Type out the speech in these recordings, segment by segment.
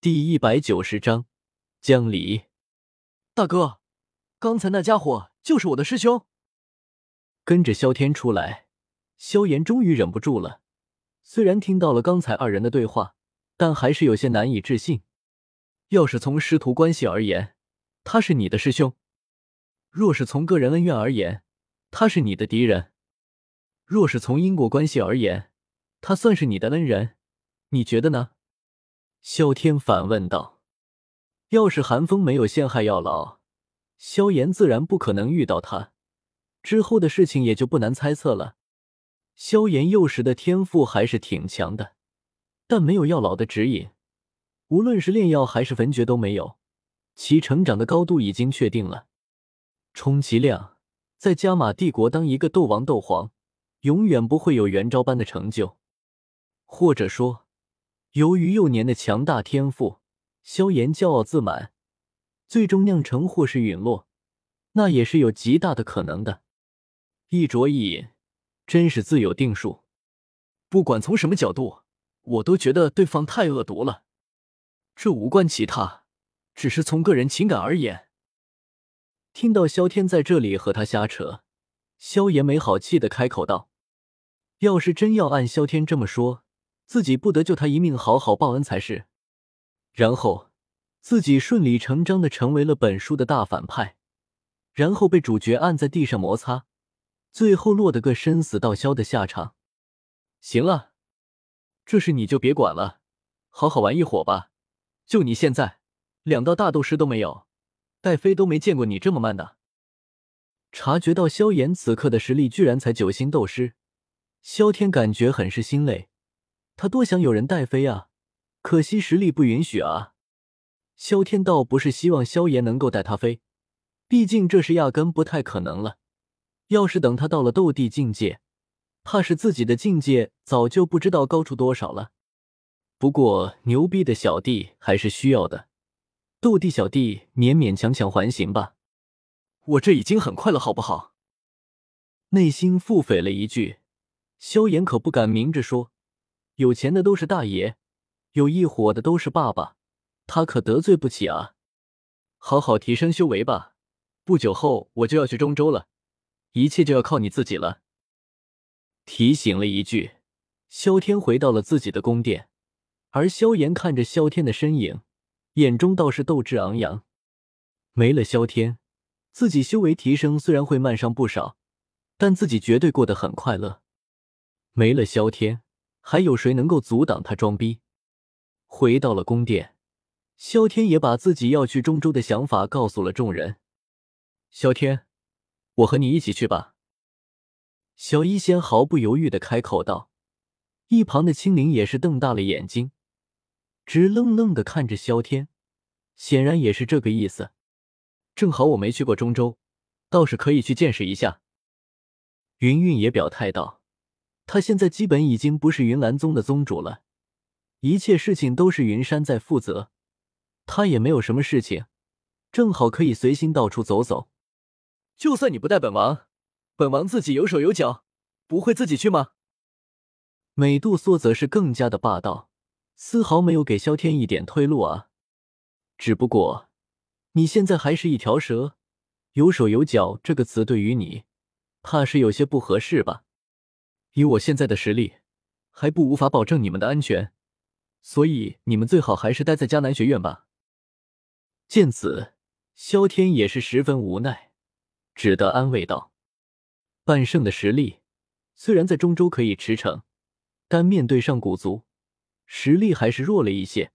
第一百九十章江离。大哥，刚才那家伙就是我的师兄。跟着萧天出来，萧炎终于忍不住了。虽然听到了刚才二人的对话，但还是有些难以置信。要是从师徒关系而言，他是你的师兄；若是从个人恩怨而言，他是你的敌人；若是从因果关系而言，他算是你的恩人。你觉得呢？萧天反问道：“要是韩风没有陷害药老，萧炎自然不可能遇到他，之后的事情也就不难猜测了。萧炎幼时的天赋还是挺强的，但没有药老的指引，无论是炼药还是焚诀都没有，其成长的高度已经确定了。充其量在加玛帝国当一个斗王、斗皇，永远不会有元昭般的成就，或者说。”由于幼年的强大天赋，萧炎骄傲自满，最终酿成祸事陨落，那也是有极大的可能的。一浊一饮，真是自有定数。不管从什么角度，我都觉得对方太恶毒了。这无关其他，只是从个人情感而言。听到萧天在这里和他瞎扯，萧炎没好气的开口道：“要是真要按萧天这么说。”自己不得救他一命，好好报恩才是。然后自己顺理成章的成为了本书的大反派，然后被主角按在地上摩擦，最后落得个生死道消的下场。行了，这事你就别管了，好好玩一会吧。就你现在，两道大斗师都没有，戴飞都没见过你这么慢的。察觉到萧炎此刻的实力居然才九星斗师，萧天感觉很是心累。他多想有人带飞啊，可惜实力不允许啊。萧天倒不是希望萧炎能够带他飞，毕竟这是压根不太可能了。要是等他到了斗帝境界，怕是自己的境界早就不知道高出多少了。不过牛逼的小弟还是需要的，斗帝小弟勉勉强强还行吧。我这已经很快了，好不好？内心腹诽了一句，萧炎可不敢明着说。有钱的都是大爷，有一伙的都是爸爸，他可得罪不起啊！好好提升修为吧，不久后我就要去中州了，一切就要靠你自己了。提醒了一句，萧天回到了自己的宫殿，而萧炎看着萧天的身影，眼中倒是斗志昂扬。没了萧天，自己修为提升虽然会慢上不少，但自己绝对过得很快乐。没了萧天。还有谁能够阻挡他装逼？回到了宫殿，萧天也把自己要去中州的想法告诉了众人。萧天，我和你一起去吧。小医仙毫不犹豫的开口道。一旁的青灵也是瞪大了眼睛，直愣愣的看着萧天，显然也是这个意思。正好我没去过中州，倒是可以去见识一下。云云也表态道。他现在基本已经不是云岚宗的宗主了，一切事情都是云山在负责，他也没有什么事情，正好可以随心到处走走。就算你不带本王，本王自己有手有脚，不会自己去吗？美杜莎则是更加的霸道，丝毫没有给萧天一点退路啊。只不过你现在还是一条蛇，有手有脚这个词对于你，怕是有些不合适吧。以我现在的实力，还不无法保证你们的安全，所以你们最好还是待在迦南学院吧。见此，萧天也是十分无奈，只得安慰道：“半圣的实力虽然在中州可以驰骋，但面对上古族，实力还是弱了一些。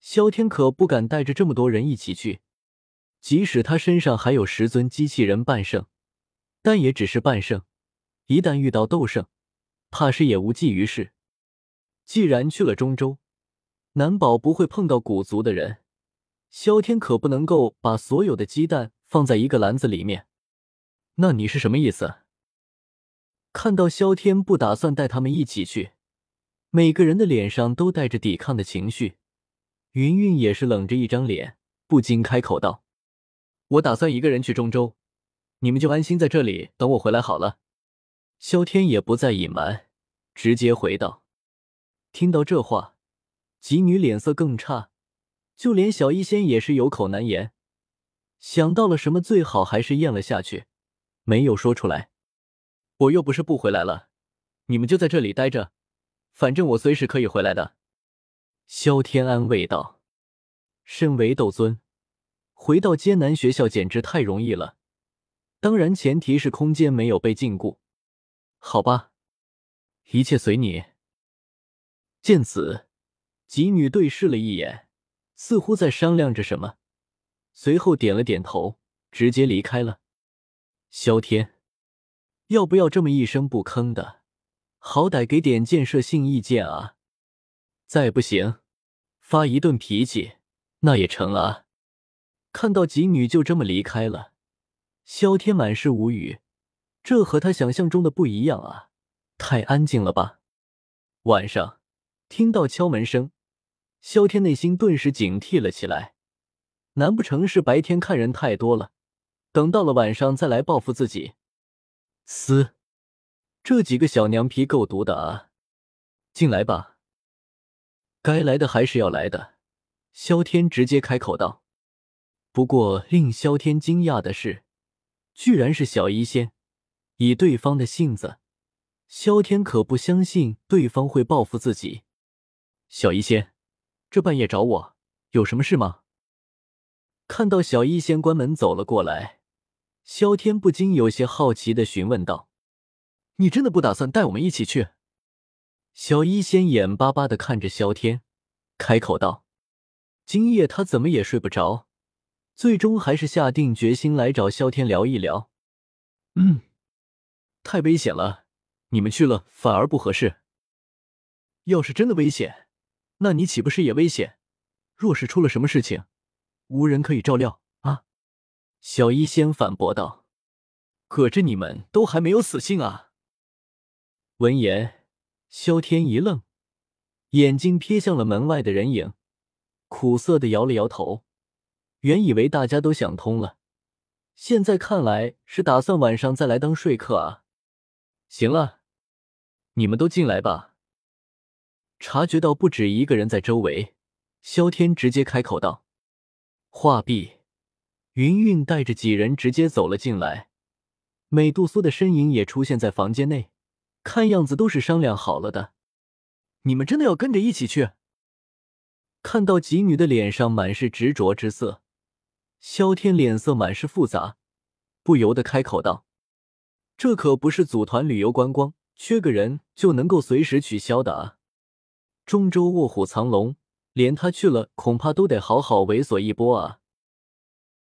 萧天可不敢带着这么多人一起去，即使他身上还有十尊机器人半圣，但也只是半圣。一旦遇到斗圣，怕是也无济于事。既然去了中州，难保不会碰到古族的人。萧天可不能够把所有的鸡蛋放在一个篮子里面。那你是什么意思？看到萧天不打算带他们一起去，每个人的脸上都带着抵抗的情绪。云云也是冷着一张脸，不禁开口道：“我打算一个人去中州，你们就安心在这里等我回来好了。”萧天也不再隐瞒，直接回道：“听到这话，吉女脸色更差，就连小医仙也是有口难言，想到了什么，最好还是咽了下去，没有说出来。我又不是不回来了，你们就在这里待着，反正我随时可以回来的。萧天安慰道：“身为斗尊，回到艰难学校简直太容易了。当然，前提是空间没有被禁锢。好吧，一切随你。”见此，几女对视了一眼，似乎在商量着什么，随后点了点头，直接离开了。萧天，要不要这么一声不吭的？好歹给点建设性意见啊！再不行，发一顿脾气那也成啊！看到几女就这么离开了，萧天满是无语，这和他想象中的不一样啊！太安静了吧？晚上。听到敲门声，萧天内心顿时警惕了起来。难不成是白天看人太多了，等到了晚上再来报复自己？嘶，这几个小娘皮够毒的啊！进来吧，该来的还是要来的。萧天直接开口道。不过令萧天惊讶的是，居然是小医仙。以对方的性子，萧天可不相信对方会报复自己。小医仙，这半夜找我有什么事吗？看到小医仙关门走了过来，萧天不禁有些好奇的询问道：“你真的不打算带我们一起去？”小医仙眼巴巴的看着萧天，开口道：“今夜他怎么也睡不着，最终还是下定决心来找萧天聊一聊。”“嗯，太危险了，你们去了反而不合适。要是真的危险。”那你岂不是也危险？若是出了什么事情，无人可以照料啊！小医仙反驳道：“可这你们都还没有死心啊！”闻言，萧天一愣，眼睛瞥向了门外的人影，苦涩的摇了摇头。原以为大家都想通了，现在看来是打算晚上再来当说客啊！行了，你们都进来吧。察觉到不止一个人在周围，萧天直接开口道：“话毕，云云带着几人直接走了进来，美杜莎的身影也出现在房间内，看样子都是商量好了的。你们真的要跟着一起去？”看到几女的脸上满是执着之色，萧天脸色满是复杂，不由得开口道：“这可不是组团旅游观光，缺个人就能够随时取消的啊！”中州卧虎藏龙，连他去了，恐怕都得好好猥琐一波啊！